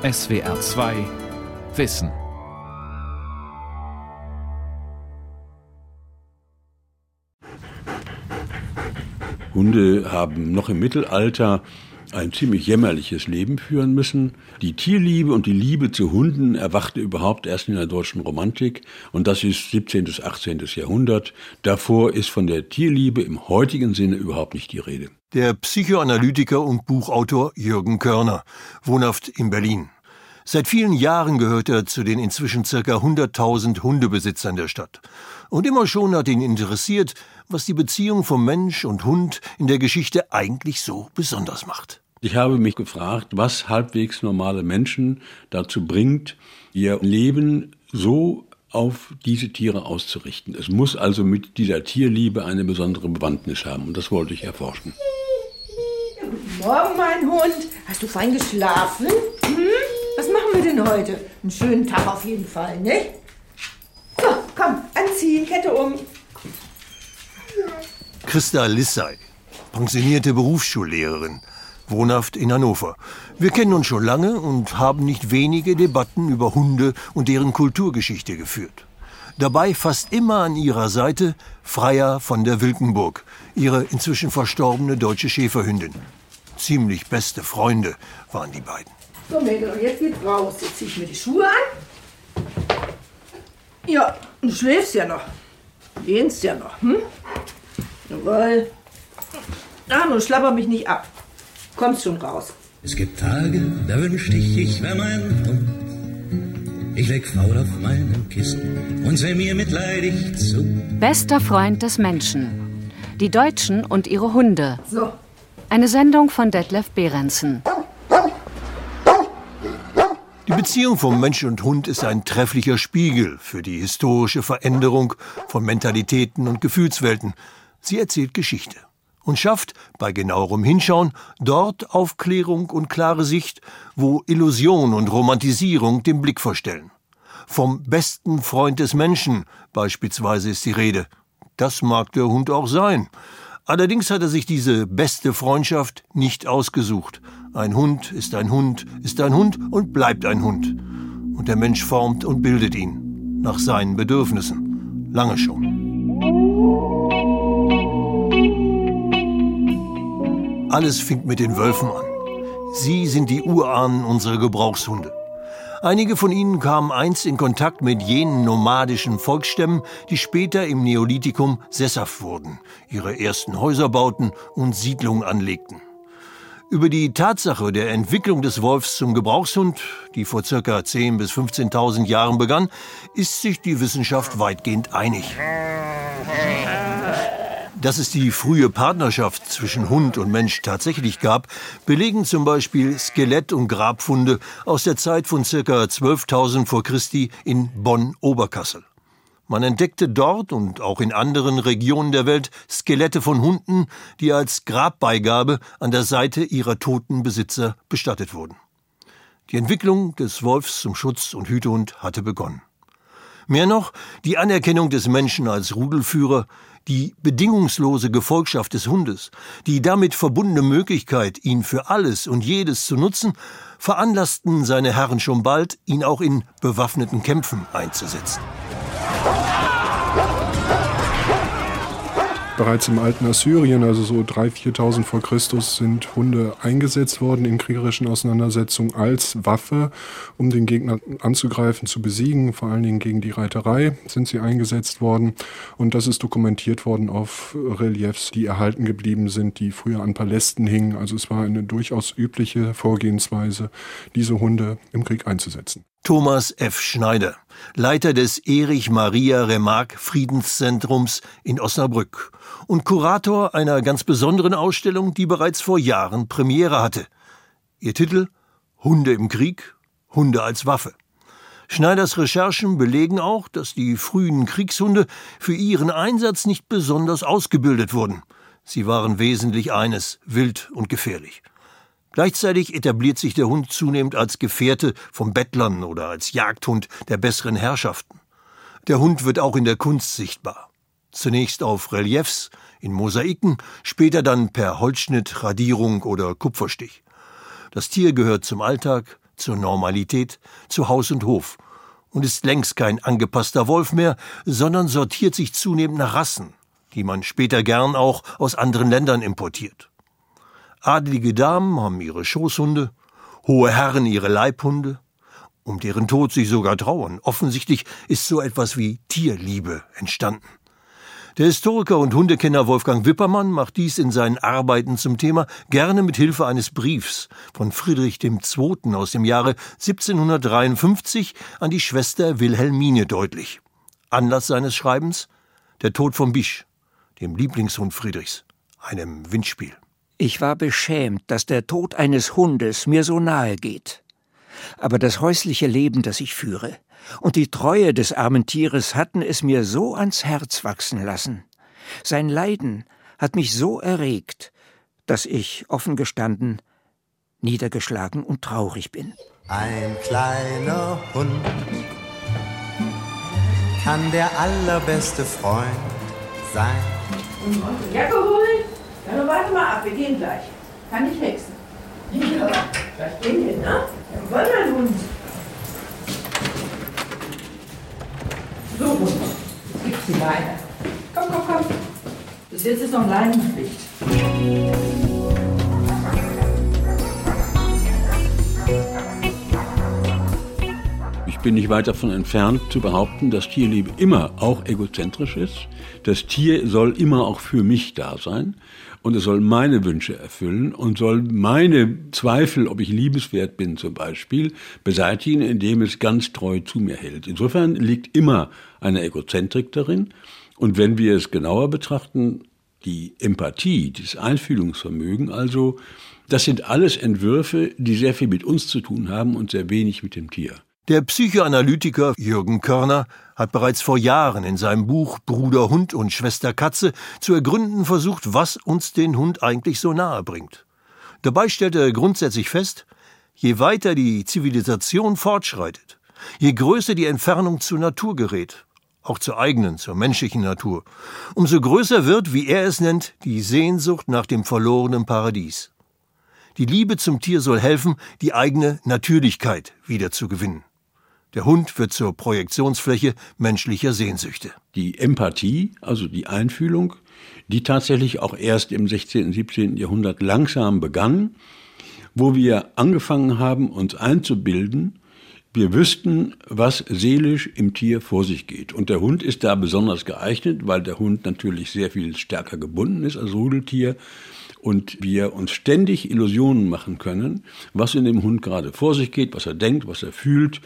SWR 2 Wissen. Hunde haben noch im Mittelalter ein ziemlich jämmerliches Leben führen müssen. Die Tierliebe und die Liebe zu Hunden erwachte überhaupt erst in der deutschen Romantik und das ist 17. bis 18. Jahrhundert. Davor ist von der Tierliebe im heutigen Sinne überhaupt nicht die Rede. Der Psychoanalytiker und Buchautor Jürgen Körner, wohnhaft in Berlin. Seit vielen Jahren gehört er zu den inzwischen circa 100.000 Hundebesitzern der Stadt. Und immer schon hat ihn interessiert, was die Beziehung von Mensch und Hund in der Geschichte eigentlich so besonders macht. Ich habe mich gefragt, was halbwegs normale Menschen dazu bringt, ihr Leben so auf diese Tiere auszurichten. Es muss also mit dieser Tierliebe eine besondere Bewandtnis haben und das wollte ich erforschen. Guten Morgen, mein Hund. Hast du fein geschlafen? Hm? Was machen wir denn heute? Einen schönen Tag auf jeden Fall, ne? So, komm, anziehen, Kette um. Christa Lissay, pensionierte Berufsschullehrerin, wohnhaft in Hannover. Wir kennen uns schon lange und haben nicht wenige Debatten über Hunde und deren Kulturgeschichte geführt. Dabei fast immer an ihrer Seite Freya von der Wilkenburg, ihre inzwischen verstorbene deutsche Schäferhündin. Ziemlich beste Freunde waren die beiden. So, Mädel, jetzt geht's raus. Jetzt zieh ich mir die Schuhe an. Ja, du schläfst ja noch. Gehst ja noch, hm? Jawohl. Ah, nun schlapper mich nicht ab. Kommst schon raus. Es gibt Tage, da wünschte ich, ich wär mein Hund. Ich leg faul auf meinem Kissen und seh mir mitleidig zu. Bester Freund des Menschen. Die Deutschen und ihre Hunde. So. Eine Sendung von Detlef Behrensen. Die Beziehung von Mensch und Hund ist ein trefflicher Spiegel für die historische Veränderung von Mentalitäten und Gefühlswelten. Sie erzählt Geschichte und schafft bei genauerem Hinschauen dort Aufklärung und klare Sicht, wo Illusion und Romantisierung den Blick verstellen. Vom besten Freund des Menschen beispielsweise ist die Rede. Das mag der Hund auch sein. Allerdings hat er sich diese beste Freundschaft nicht ausgesucht. Ein Hund ist ein Hund, ist ein Hund und bleibt ein Hund. Und der Mensch formt und bildet ihn nach seinen Bedürfnissen. Lange schon. Alles fängt mit den Wölfen an. Sie sind die Urahnen unserer Gebrauchshunde. Einige von ihnen kamen einst in Kontakt mit jenen nomadischen Volksstämmen, die später im Neolithikum sesshaft wurden, ihre ersten Häuser bauten und Siedlungen anlegten. Über die Tatsache der Entwicklung des Wolfs zum Gebrauchshund, die vor circa 10.000 bis 15.000 Jahren begann, ist sich die Wissenschaft weitgehend einig. Dass es die frühe Partnerschaft zwischen Hund und Mensch tatsächlich gab, belegen zum Beispiel Skelett- und Grabfunde aus der Zeit von circa 12.000 vor Christi in Bonn-Oberkassel. Man entdeckte dort und auch in anderen Regionen der Welt Skelette von Hunden, die als Grabbeigabe an der Seite ihrer toten Besitzer bestattet wurden. Die Entwicklung des Wolfs zum Schutz- und Hütehund hatte begonnen. Mehr noch, die Anerkennung des Menschen als Rudelführer, die bedingungslose Gefolgschaft des Hundes, die damit verbundene Möglichkeit, ihn für alles und jedes zu nutzen, veranlassten seine Herren schon bald, ihn auch in bewaffneten Kämpfen einzusetzen. Bereits im alten Assyrien, also so 3.000, 4.000 vor Christus, sind Hunde eingesetzt worden in kriegerischen Auseinandersetzungen als Waffe, um den Gegner anzugreifen, zu besiegen. Vor allen Dingen gegen die Reiterei sind sie eingesetzt worden. Und das ist dokumentiert worden auf Reliefs, die erhalten geblieben sind, die früher an Palästen hingen. Also es war eine durchaus übliche Vorgehensweise, diese Hunde im Krieg einzusetzen. Thomas F. Schneider, Leiter des Erich Maria Remarque Friedenszentrums in Osnabrück und Kurator einer ganz besonderen Ausstellung, die bereits vor Jahren Premiere hatte. Ihr Titel Hunde im Krieg, Hunde als Waffe. Schneiders Recherchen belegen auch, dass die frühen Kriegshunde für ihren Einsatz nicht besonders ausgebildet wurden. Sie waren wesentlich eines, wild und gefährlich. Gleichzeitig etabliert sich der Hund zunehmend als Gefährte von Bettlern oder als Jagdhund der besseren Herrschaften. Der Hund wird auch in der Kunst sichtbar. Zunächst auf Reliefs, in Mosaiken, später dann per Holzschnitt, Radierung oder Kupferstich. Das Tier gehört zum Alltag, zur Normalität, zu Haus und Hof und ist längst kein angepasster Wolf mehr, sondern sortiert sich zunehmend nach Rassen, die man später gern auch aus anderen Ländern importiert. Adelige Damen haben ihre Schoßhunde, hohe Herren ihre Leibhunde, um deren Tod sie sogar trauern. Offensichtlich ist so etwas wie Tierliebe entstanden. Der Historiker und Hundekenner Wolfgang Wippermann macht dies in seinen Arbeiten zum Thema gerne mit Hilfe eines Briefs von Friedrich II. aus dem Jahre 1753 an die Schwester Wilhelmine deutlich. Anlass seines Schreibens der Tod von Bisch, dem Lieblingshund Friedrichs, einem Windspiel. Ich war beschämt, dass der Tod eines Hundes mir so nahe geht. Aber das häusliche Leben, das ich führe, und die Treue des armen Tieres hatten es mir so ans Herz wachsen lassen. Sein Leiden hat mich so erregt, dass ich, offen gestanden, niedergeschlagen und traurig bin. Ein kleiner Hund kann der allerbeste Freund sein. Jacke holen? Ja, dann warte mal ab, wir gehen gleich. Kann ich hexen. Ja, gleich gehen wir, ne? Ja, wollen wir nun. So, Hund. Jetzt gibt's die Leine. Komm, komm, komm. Bis jetzt ist noch Leinenpflicht. Ich bin nicht weit davon entfernt zu behaupten, dass Tierliebe immer auch egozentrisch ist. Das Tier soll immer auch für mich da sein und es soll meine Wünsche erfüllen und soll meine Zweifel, ob ich liebenswert bin zum Beispiel, beseitigen, indem es ganz treu zu mir hält. Insofern liegt immer eine Egozentrik darin. Und wenn wir es genauer betrachten, die Empathie, das Einfühlungsvermögen also, das sind alles Entwürfe, die sehr viel mit uns zu tun haben und sehr wenig mit dem Tier. Der Psychoanalytiker Jürgen Körner hat bereits vor Jahren in seinem Buch Bruder Hund und Schwester Katze zu ergründen versucht, was uns den Hund eigentlich so nahe bringt. Dabei stellt er grundsätzlich fest, je weiter die Zivilisation fortschreitet, je größer die Entfernung zur Natur gerät, auch zur eigenen, zur menschlichen Natur, umso größer wird, wie er es nennt, die Sehnsucht nach dem verlorenen Paradies. Die Liebe zum Tier soll helfen, die eigene Natürlichkeit wiederzugewinnen. Der Hund wird zur Projektionsfläche menschlicher Sehnsüchte. Die Empathie, also die Einfühlung, die tatsächlich auch erst im 16. und 17. Jahrhundert langsam begann, wo wir angefangen haben, uns einzubilden, wir wüssten, was seelisch im Tier vor sich geht. Und der Hund ist da besonders geeignet, weil der Hund natürlich sehr viel stärker gebunden ist als Rudeltier und wir uns ständig Illusionen machen können, was in dem Hund gerade vor sich geht, was er denkt, was er fühlt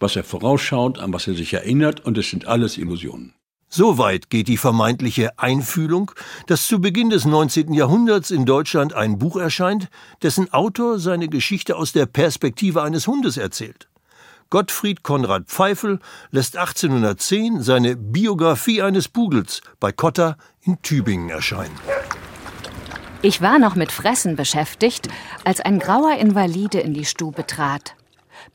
was er vorausschaut, an was er sich erinnert, und es sind alles Illusionen. So weit geht die vermeintliche Einfühlung, dass zu Beginn des 19. Jahrhunderts in Deutschland ein Buch erscheint, dessen Autor seine Geschichte aus der Perspektive eines Hundes erzählt. Gottfried Konrad Pfeifel lässt 1810 seine Biografie eines Pudels bei Cotta in Tübingen erscheinen. Ich war noch mit Fressen beschäftigt, als ein grauer Invalide in die Stube trat.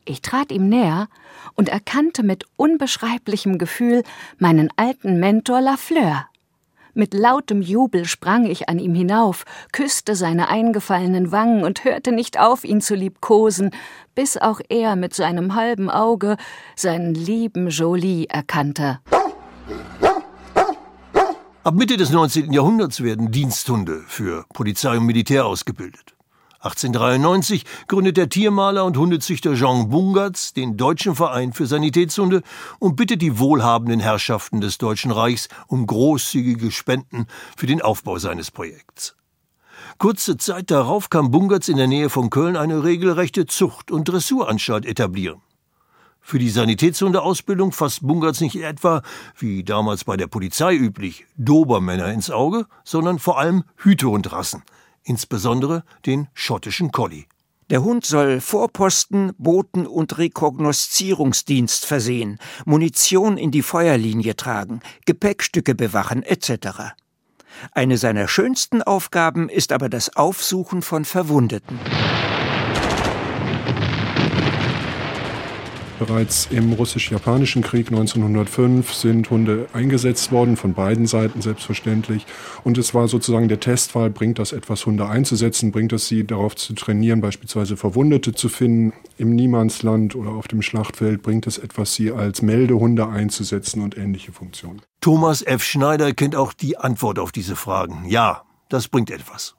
Ich trat ihm näher und erkannte mit unbeschreiblichem Gefühl meinen alten Mentor Lafleur. Mit lautem Jubel sprang ich an ihm hinauf, küsste seine eingefallenen Wangen und hörte nicht auf, ihn zu liebkosen, bis auch er mit seinem halben Auge seinen lieben Jolie erkannte. Ab Mitte des 19. Jahrhunderts werden Diensthunde für Polizei und Militär ausgebildet. 1893 gründet der Tiermaler und Hundezüchter Jean Bungatz den Deutschen Verein für Sanitätshunde und bittet die wohlhabenden Herrschaften des Deutschen Reichs um großzügige Spenden für den Aufbau seines Projekts. Kurze Zeit darauf kann Bungatz in der Nähe von Köln eine regelrechte Zucht- und Dressuranstalt etablieren. Für die Sanitätshundeausbildung fasst Bungatz nicht etwa, wie damals bei der Polizei üblich, Dobermänner ins Auge, sondern vor allem Hütehundrassen – insbesondere den schottischen Collie. Der Hund soll Vorposten, Boten und Rekognoszierungsdienst versehen, Munition in die Feuerlinie tragen, Gepäckstücke bewachen etc. Eine seiner schönsten Aufgaben ist aber das Aufsuchen von Verwundeten. Bereits im russisch-japanischen Krieg 1905 sind Hunde eingesetzt worden, von beiden Seiten selbstverständlich. Und es war sozusagen der Testfall, bringt das etwas, Hunde einzusetzen, bringt es sie darauf zu trainieren, beispielsweise Verwundete zu finden im Niemandsland oder auf dem Schlachtfeld, bringt es etwas, sie als Meldehunde einzusetzen und ähnliche Funktionen. Thomas F. Schneider kennt auch die Antwort auf diese Fragen. Ja, das bringt etwas.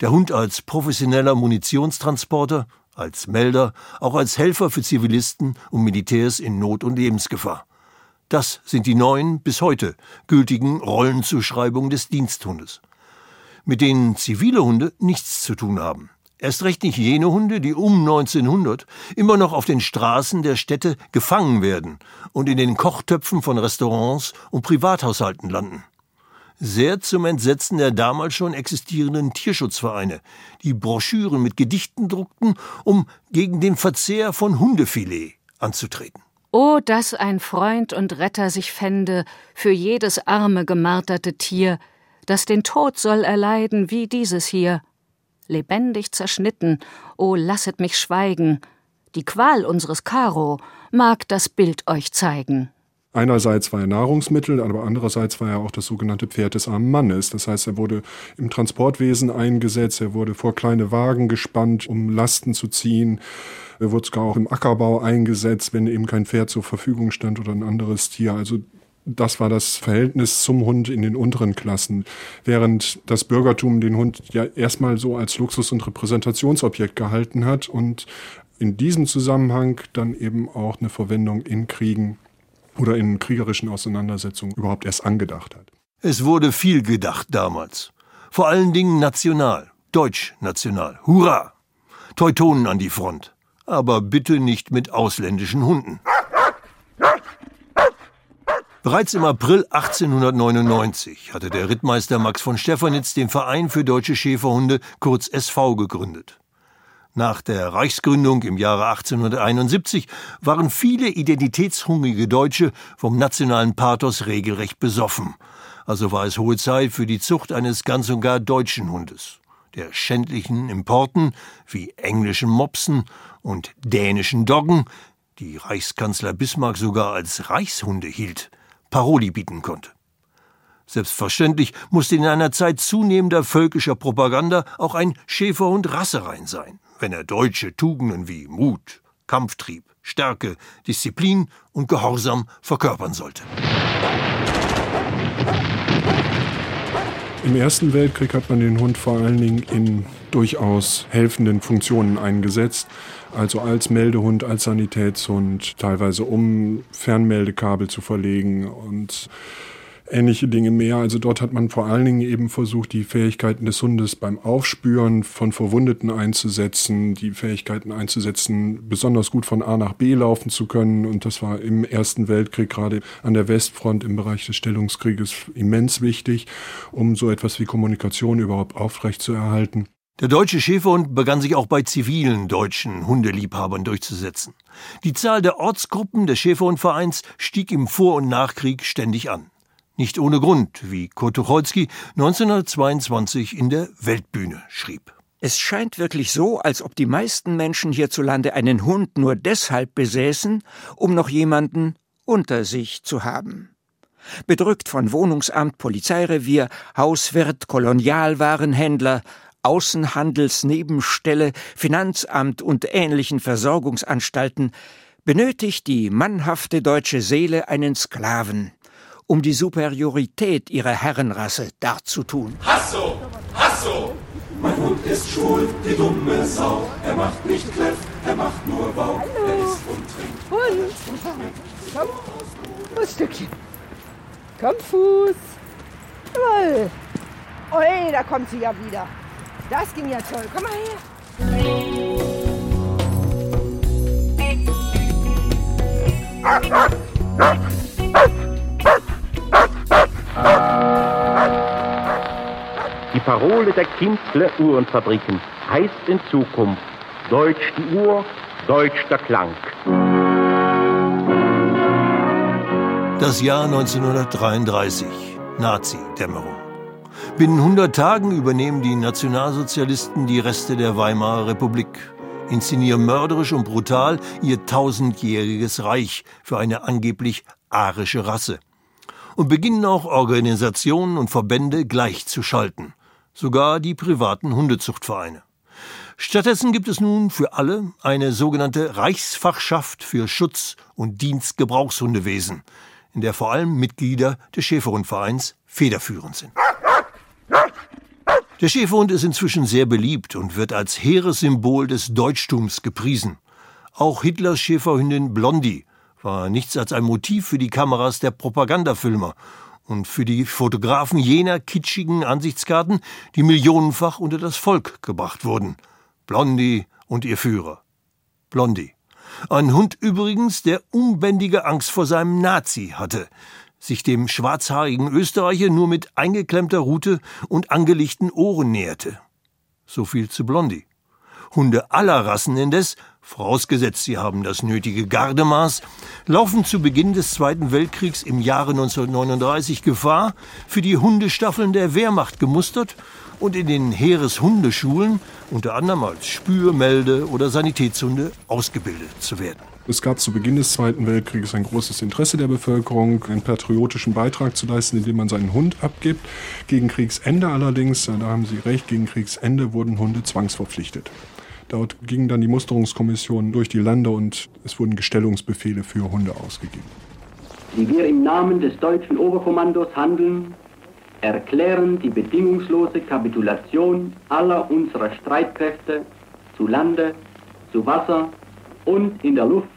Der Hund als professioneller Munitionstransporter, als Melder, auch als Helfer für Zivilisten und Militärs in Not und Lebensgefahr. Das sind die neuen, bis heute gültigen Rollenzuschreibungen des Diensthundes, mit denen zivile Hunde nichts zu tun haben. Erst recht nicht jene Hunde, die um 1900 immer noch auf den Straßen der Städte gefangen werden und in den Kochtöpfen von Restaurants und Privathaushalten landen sehr zum Entsetzen der damals schon existierenden Tierschutzvereine, die Broschüren mit Gedichten druckten, um gegen den Verzehr von Hundefilet anzutreten. Oh, dass ein Freund und Retter sich fände für jedes arme gemarterte Tier, das den Tod soll erleiden wie dieses hier. Lebendig zerschnitten, oh, lasset mich schweigen, die Qual unseres Karo mag das Bild euch zeigen. Einerseits war er Nahrungsmittel, aber andererseits war er auch das sogenannte Pferd des armen Mannes. Das heißt, er wurde im Transportwesen eingesetzt, er wurde vor kleine Wagen gespannt, um Lasten zu ziehen. Er wurde sogar auch im Ackerbau eingesetzt, wenn eben kein Pferd zur Verfügung stand oder ein anderes Tier. Also das war das Verhältnis zum Hund in den unteren Klassen, während das Bürgertum den Hund ja erstmal so als Luxus- und Repräsentationsobjekt gehalten hat und in diesem Zusammenhang dann eben auch eine Verwendung in Kriegen oder in kriegerischen Auseinandersetzungen überhaupt erst angedacht hat. Es wurde viel gedacht damals. Vor allen Dingen national, deutsch-national. Hurra! Teutonen an die Front. Aber bitte nicht mit ausländischen Hunden. Bereits im April 1899 hatte der Rittmeister Max von Stephanitz den Verein für deutsche Schäferhunde, kurz SV, gegründet. Nach der Reichsgründung im Jahre 1871 waren viele identitätshungrige Deutsche vom nationalen Pathos regelrecht besoffen. Also war es hohe Zeit für die Zucht eines ganz und gar deutschen Hundes. Der schändlichen Importen wie englischen Mopsen und dänischen Doggen, die Reichskanzler Bismarck sogar als Reichshunde hielt, Paroli bieten konnte. Selbstverständlich musste in einer Zeit zunehmender völkischer Propaganda auch ein Schäferhund rasserein sein wenn er deutsche Tugenden wie Mut, Kampftrieb, Stärke, Disziplin und Gehorsam verkörpern sollte. Im Ersten Weltkrieg hat man den Hund vor allen Dingen in durchaus helfenden Funktionen eingesetzt, also als Meldehund, als Sanitätshund, teilweise um Fernmeldekabel zu verlegen und ähnliche Dinge mehr. Also dort hat man vor allen Dingen eben versucht, die Fähigkeiten des Hundes beim Aufspüren von Verwundeten einzusetzen, die Fähigkeiten einzusetzen, besonders gut von A nach B laufen zu können. Und das war im Ersten Weltkrieg gerade an der Westfront im Bereich des Stellungskrieges immens wichtig, um so etwas wie Kommunikation überhaupt aufrechtzuerhalten. Der deutsche Schäferhund begann sich auch bei zivilen deutschen Hundeliebhabern durchzusetzen. Die Zahl der Ortsgruppen des Schäferhundvereins stieg im Vor- und Nachkrieg ständig an. Nicht ohne Grund, wie Kurt Tucholsky 1922 in der Weltbühne schrieb. Es scheint wirklich so, als ob die meisten Menschen hierzulande einen Hund nur deshalb besäßen, um noch jemanden unter sich zu haben. Bedrückt von Wohnungsamt, Polizeirevier, Hauswirt, Kolonialwarenhändler, Außenhandelsnebenstelle, Finanzamt und ähnlichen Versorgungsanstalten benötigt die mannhafte deutsche Seele einen Sklaven, um die Superiorität ihrer Herrenrasse darzutun. Hasso! Hasso! Mein Hund ist schwul, die dumme Sau. Er macht nicht Kleff, er macht nur Bau. Er isst und trinkt. Hund! Komm, Fußstückchen. Komm, Fuß. Jawohl. Oi, da kommt sie ja wieder. Das ging ja toll. Komm mal her. Die Parole der Kinzler Uhrenfabriken heißt in Zukunft Deutsch die Uhr, Deutsch der Klang. Das Jahr 1933. Nazi-Dämmerung. Binnen 100 Tagen übernehmen die Nationalsozialisten die Reste der Weimarer Republik. inszenieren mörderisch und brutal ihr tausendjähriges Reich für eine angeblich arische Rasse. Und beginnen auch Organisationen und Verbände gleichzuschalten. Sogar die privaten Hundezuchtvereine. Stattdessen gibt es nun für alle eine sogenannte Reichsfachschaft für Schutz und Dienstgebrauchshundewesen, in der vor allem Mitglieder des Schäferhundvereins federführend sind. Der Schäferhund ist inzwischen sehr beliebt und wird als hehres Symbol des Deutschtums gepriesen. Auch Hitlers Schäferhündin Blondie war nichts als ein Motiv für die Kameras der Propagandafilmer und für die Fotografen jener kitschigen Ansichtskarten, die millionenfach unter das Volk gebracht wurden. Blondie und ihr Führer. Blondie. Ein Hund übrigens, der unbändige Angst vor seinem Nazi hatte, sich dem schwarzhaarigen Österreicher nur mit eingeklemmter Rute und angelichten Ohren näherte. So viel zu Blondie. Hunde aller Rassen indes, vorausgesetzt sie haben das nötige Gardemaß, laufen zu Beginn des Zweiten Weltkriegs im Jahre 1939 Gefahr, für die Hundestaffeln der Wehrmacht gemustert und in den Heereshundeschulen unter anderem als Spür-, Melde- oder Sanitätshunde ausgebildet zu werden. Es gab zu Beginn des Zweiten Weltkrieges ein großes Interesse der Bevölkerung, einen patriotischen Beitrag zu leisten, indem man seinen Hund abgibt. Gegen Kriegsende allerdings, da haben Sie recht, gegen Kriegsende wurden Hunde zwangsverpflichtet. Dort gingen dann die Musterungskommissionen durch die Lande und es wurden Gestellungsbefehle für Hunde ausgegeben. Die wir im Namen des deutschen Oberkommandos handeln, erklären die bedingungslose Kapitulation aller unserer Streitkräfte zu Lande, zu Wasser und in der Luft,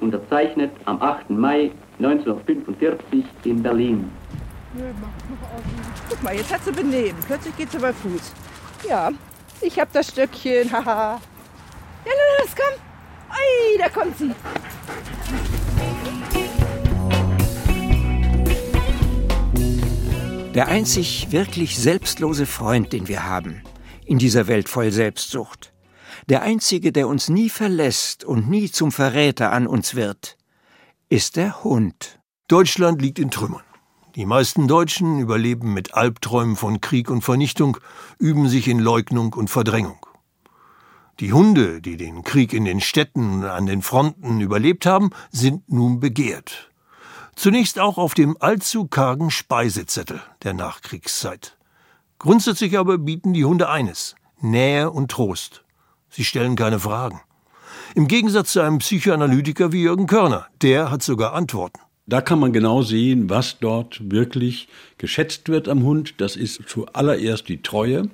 unterzeichnet am 8. Mai 1945 in Berlin. Guck mal, jetzt hat sie benehmen. Plötzlich geht sie bei Fuß. Ja, ich hab das Stöckchen, haha. ja, los, komm. Ei, da kommt sie. Der einzig wirklich selbstlose Freund, den wir haben, in dieser Welt voll Selbstsucht. Der einzige, der uns nie verlässt und nie zum Verräter an uns wird, ist der Hund. Deutschland liegt in Trümmern. Die meisten Deutschen überleben mit Albträumen von Krieg und Vernichtung, üben sich in Leugnung und Verdrängung. Die Hunde, die den Krieg in den Städten und an den Fronten überlebt haben, sind nun begehrt. Zunächst auch auf dem allzu kargen Speisezettel der Nachkriegszeit. Grundsätzlich aber bieten die Hunde eines, Nähe und Trost. Sie stellen keine Fragen. Im Gegensatz zu einem Psychoanalytiker wie Jürgen Körner, der hat sogar Antworten. Da kann man genau sehen, was dort wirklich geschätzt wird am Hund. Das ist zuallererst die Treue.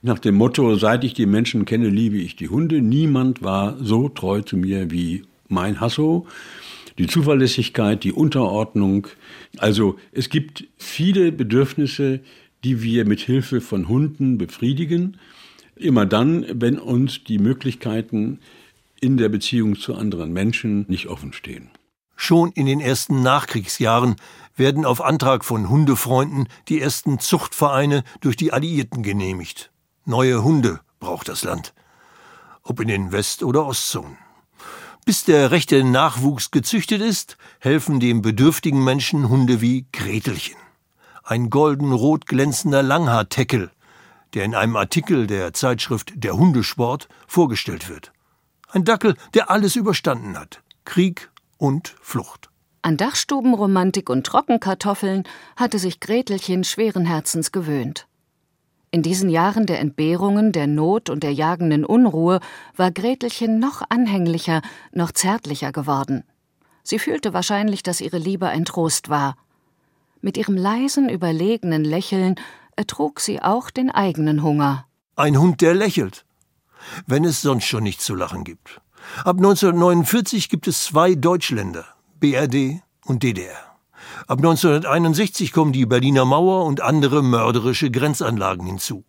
Nach dem Motto, seit ich die Menschen kenne, liebe ich die Hunde. Niemand war so treu zu mir wie mein Hasso die Zuverlässigkeit, die Unterordnung. Also es gibt viele Bedürfnisse, die wir mit Hilfe von Hunden befriedigen. Immer dann, wenn uns die Möglichkeiten in der Beziehung zu anderen Menschen nicht offen stehen. Schon in den ersten Nachkriegsjahren werden auf Antrag von Hundefreunden die ersten Zuchtvereine durch die Alliierten genehmigt. Neue Hunde braucht das Land. Ob in den West- oder Ostzonen. Bis der rechte Nachwuchs gezüchtet ist, helfen dem bedürftigen Menschen Hunde wie Gretelchen. Ein golden-rot glänzender Langhaarteckel, der in einem Artikel der Zeitschrift Der Hundesport vorgestellt wird. Ein Dackel, der alles überstanden hat. Krieg und Flucht. An Dachstubenromantik und Trockenkartoffeln hatte sich Gretelchen schweren Herzens gewöhnt. In diesen Jahren der Entbehrungen, der Not und der jagenden Unruhe war Gretelchen noch anhänglicher, noch zärtlicher geworden. Sie fühlte wahrscheinlich, dass ihre Liebe ein Trost war. Mit ihrem leisen, überlegenen Lächeln ertrug sie auch den eigenen Hunger. Ein Hund, der lächelt. Wenn es sonst schon nichts zu lachen gibt. Ab 1949 gibt es zwei Deutschländer, BRD und DDR. Ab 1961 kommen die Berliner Mauer und andere mörderische Grenzanlagen hinzu.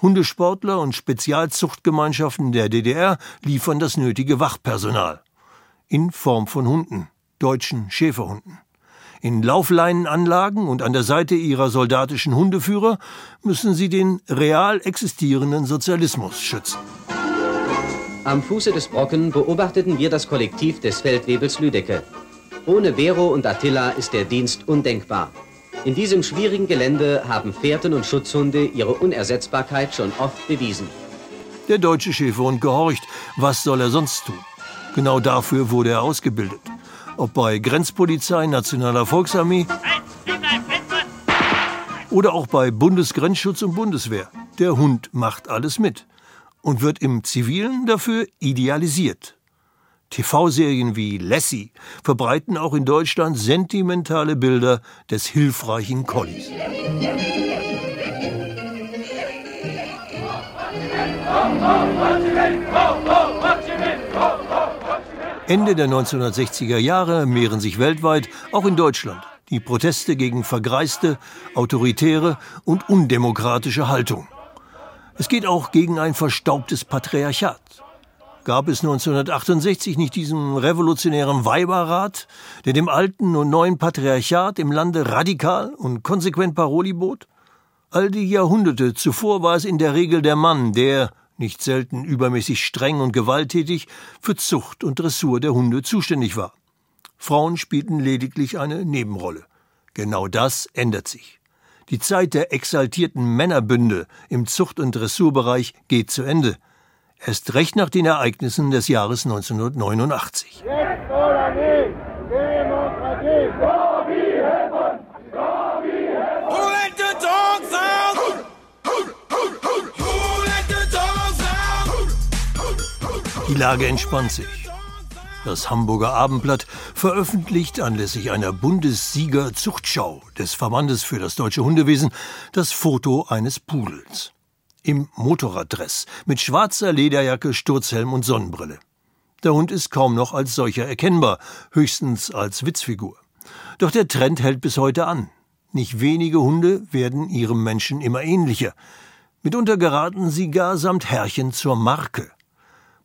Hundesportler und Spezialzuchtgemeinschaften der DDR liefern das nötige Wachpersonal. In Form von Hunden, deutschen Schäferhunden. In Laufleinenanlagen und an der Seite ihrer soldatischen Hundeführer müssen sie den real existierenden Sozialismus schützen. Am Fuße des Brocken beobachteten wir das Kollektiv des Feldwebels Lüdecke. Ohne Vero und Attila ist der Dienst undenkbar. In diesem schwierigen Gelände haben Fährten und Schutzhunde ihre Unersetzbarkeit schon oft bewiesen. Der deutsche Schäferhund gehorcht. Was soll er sonst tun? Genau dafür wurde er ausgebildet. Ob bei Grenzpolizei, Nationaler Volksarmee oder auch bei Bundesgrenzschutz und Bundeswehr. Der Hund macht alles mit und wird im Zivilen dafür idealisiert. TV-Serien wie Lassie verbreiten auch in Deutschland sentimentale Bilder des hilfreichen Collies. Ende der 1960er Jahre mehren sich weltweit, auch in Deutschland, die Proteste gegen vergreiste, autoritäre und undemokratische Haltung. Es geht auch gegen ein verstaubtes Patriarchat. Gab es 1968 nicht diesen revolutionären Weiberrat, der dem alten und neuen Patriarchat im Lande radikal und konsequent Paroli bot? All die Jahrhunderte zuvor war es in der Regel der Mann, der, nicht selten übermäßig streng und gewalttätig, für Zucht und Dressur der Hunde zuständig war. Frauen spielten lediglich eine Nebenrolle. Genau das ändert sich. Die Zeit der exaltierten Männerbünde im Zucht- und Dressurbereich geht zu Ende. Erst recht nach den Ereignissen des Jahres 1989. Jetzt oder nicht? Demokratie! Die Lage entspannt sich. Das Hamburger Abendblatt veröffentlicht anlässlich einer Bundessieger-Zuchtschau des Verbandes für das deutsche Hundewesen das Foto eines Pudels. Im Motorraddress, mit schwarzer Lederjacke, Sturzhelm und Sonnenbrille. Der Hund ist kaum noch als solcher erkennbar, höchstens als Witzfigur. Doch der Trend hält bis heute an. Nicht wenige Hunde werden ihrem Menschen immer ähnlicher. Mitunter geraten sie gar samt Herrchen zur Marke.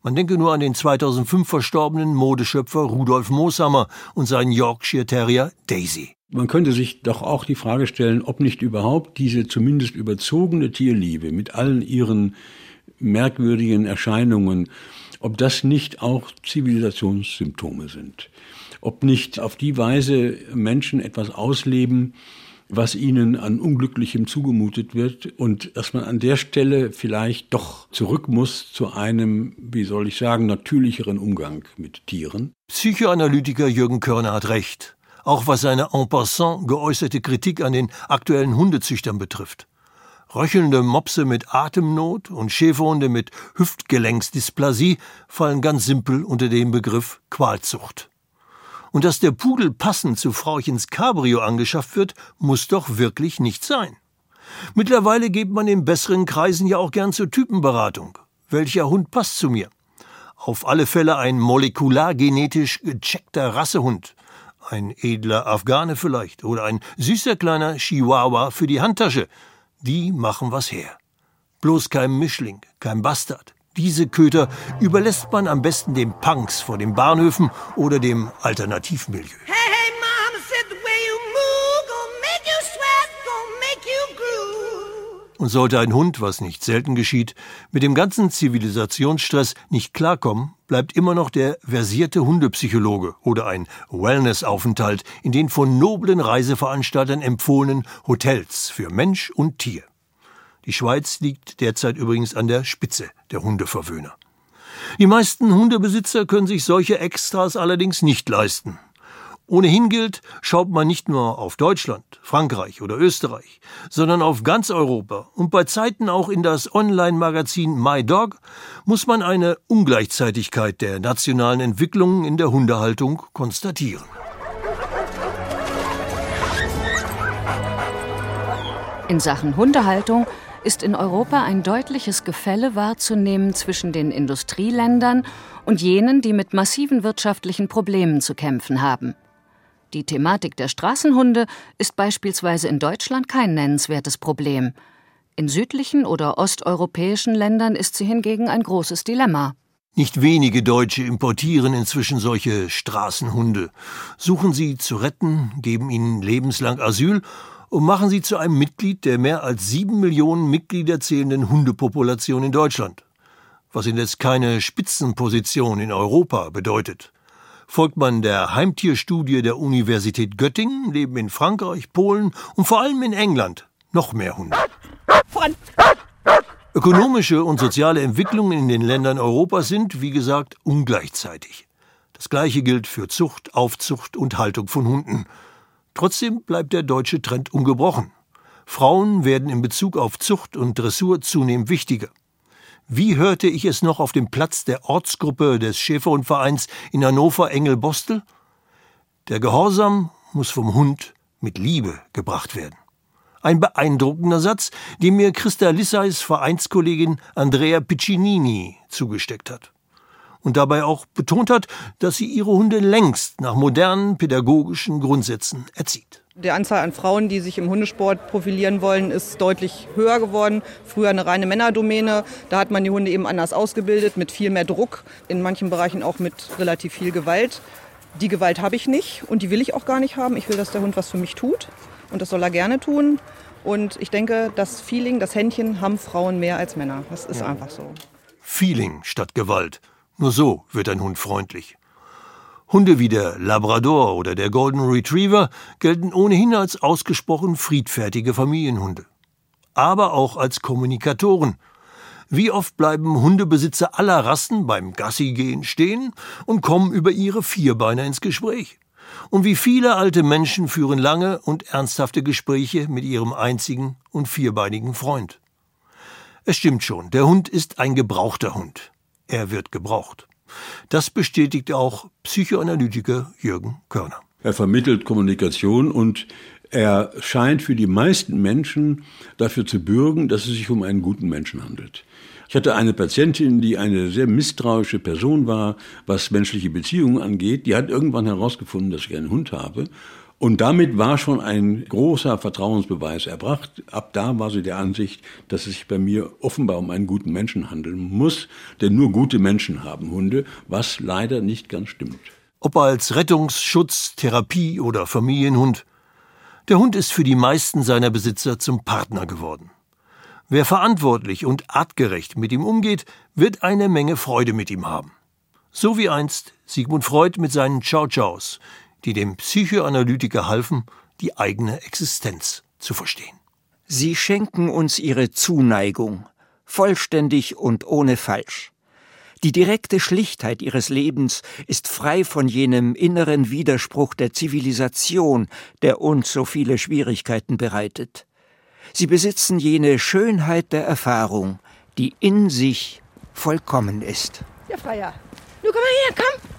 Man denke nur an den 2005 verstorbenen Modeschöpfer Rudolf Mooshammer und seinen Yorkshire Terrier Daisy. Man könnte sich doch auch die Frage stellen, ob nicht überhaupt diese zumindest überzogene Tierliebe mit allen ihren merkwürdigen Erscheinungen, ob das nicht auch Zivilisationssymptome sind. Ob nicht auf die Weise Menschen etwas ausleben, was ihnen an Unglücklichem zugemutet wird und dass man an der Stelle vielleicht doch zurück muss zu einem, wie soll ich sagen, natürlicheren Umgang mit Tieren. Psychoanalytiker Jürgen Körner hat recht, auch was seine en passant geäußerte Kritik an den aktuellen Hundezüchtern betrifft. Röchelnde Mopse mit Atemnot und Schäferhunde mit Hüftgelenksdysplasie fallen ganz simpel unter den Begriff Qualzucht. Und dass der Pudel passend zu Frauchens Cabrio angeschafft wird, muss doch wirklich nicht sein. Mittlerweile geht man in besseren Kreisen ja auch gern zur Typenberatung. Welcher Hund passt zu mir? Auf alle Fälle ein molekulargenetisch gecheckter Rassehund. Ein edler Afghane vielleicht oder ein süßer kleiner Chihuahua für die Handtasche. Die machen was her. Bloß kein Mischling, kein Bastard, diese Köter überlässt man am besten den Punks vor den Bahnhöfen oder dem Alternativmilieu. Hey, hey, Mama said the way you move gonna make you sweat, gonna make you groove. Und sollte ein Hund, was nicht selten geschieht, mit dem ganzen Zivilisationsstress nicht klarkommen, bleibt immer noch der versierte Hundepsychologe oder ein Wellnessaufenthalt in den von noblen Reiseveranstaltern empfohlenen Hotels für Mensch und Tier. Die Schweiz liegt derzeit übrigens an der Spitze der Hundeverwöhner. Die meisten Hundebesitzer können sich solche Extras allerdings nicht leisten. Ohnehin gilt, schaut man nicht nur auf Deutschland, Frankreich oder Österreich, sondern auf ganz Europa und bei Zeiten auch in das Online-Magazin MyDog, muss man eine Ungleichzeitigkeit der nationalen Entwicklungen in der Hundehaltung konstatieren. In Sachen Hundehaltung ist in Europa ein deutliches Gefälle wahrzunehmen zwischen den Industrieländern und jenen, die mit massiven wirtschaftlichen Problemen zu kämpfen haben. Die Thematik der Straßenhunde ist beispielsweise in Deutschland kein nennenswertes Problem. In südlichen oder osteuropäischen Ländern ist sie hingegen ein großes Dilemma. Nicht wenige Deutsche importieren inzwischen solche Straßenhunde, suchen sie zu retten, geben ihnen lebenslang Asyl und machen sie zu einem Mitglied der mehr als sieben Millionen Mitglieder zählenden Hundepopulation in Deutschland. Was indes keine Spitzenposition in Europa bedeutet. Folgt man der Heimtierstudie der Universität Göttingen, leben in Frankreich, Polen und vor allem in England noch mehr Hunde. Ökonomische und soziale Entwicklungen in den Ländern Europas sind, wie gesagt, ungleichzeitig. Das gleiche gilt für Zucht, Aufzucht und Haltung von Hunden. Trotzdem bleibt der deutsche Trend ungebrochen. Frauen werden in Bezug auf Zucht und Dressur zunehmend wichtiger. Wie hörte ich es noch auf dem Platz der Ortsgruppe des Schäferhundvereins in Hannover Engel-Bostel? Der Gehorsam muss vom Hund mit Liebe gebracht werden. Ein beeindruckender Satz, den mir Christa Lissais Vereinskollegin Andrea Piccinini zugesteckt hat. Und dabei auch betont hat, dass sie ihre Hunde längst nach modernen pädagogischen Grundsätzen erzieht. Die Anzahl an Frauen, die sich im Hundesport profilieren wollen, ist deutlich höher geworden. Früher eine reine Männerdomäne. Da hat man die Hunde eben anders ausgebildet, mit viel mehr Druck, in manchen Bereichen auch mit relativ viel Gewalt. Die Gewalt habe ich nicht und die will ich auch gar nicht haben. Ich will, dass der Hund was für mich tut und das soll er gerne tun. Und ich denke, das Feeling, das Händchen haben Frauen mehr als Männer. Das ist einfach so. Feeling statt Gewalt. Nur so wird ein Hund freundlich. Hunde wie der Labrador oder der Golden Retriever gelten ohnehin als ausgesprochen friedfertige Familienhunde. Aber auch als Kommunikatoren. Wie oft bleiben Hundebesitzer aller Rassen beim Gassigehen stehen und kommen über ihre Vierbeiner ins Gespräch? Und wie viele alte Menschen führen lange und ernsthafte Gespräche mit ihrem einzigen und vierbeinigen Freund? Es stimmt schon, der Hund ist ein gebrauchter Hund. Er wird gebraucht. Das bestätigt auch Psychoanalytiker Jürgen Körner. Er vermittelt Kommunikation und er scheint für die meisten Menschen dafür zu bürgen, dass es sich um einen guten Menschen handelt. Ich hatte eine Patientin, die eine sehr misstrauische Person war, was menschliche Beziehungen angeht. Die hat irgendwann herausgefunden, dass ich einen Hund habe. Und damit war schon ein großer Vertrauensbeweis erbracht. Ab da war sie der Ansicht, dass es sich bei mir offenbar um einen guten Menschen handeln muss, denn nur gute Menschen haben Hunde, was leider nicht ganz stimmt. Ob als Rettungsschutz, Therapie oder Familienhund, der Hund ist für die meisten seiner Besitzer zum Partner geworden. Wer verantwortlich und artgerecht mit ihm umgeht, wird eine Menge Freude mit ihm haben. So wie einst Sigmund Freud mit seinen Chow-Chows, die dem Psychoanalytiker halfen, die eigene Existenz zu verstehen. Sie schenken uns ihre Zuneigung, vollständig und ohne Falsch. Die direkte Schlichtheit ihres Lebens ist frei von jenem inneren Widerspruch der Zivilisation, der uns so viele Schwierigkeiten bereitet. Sie besitzen jene Schönheit der Erfahrung, die in sich vollkommen ist. Ja, Freier. Nu komm mal her, komm.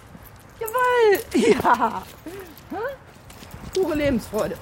Jawohl. Ja. Pure Lebensfreude.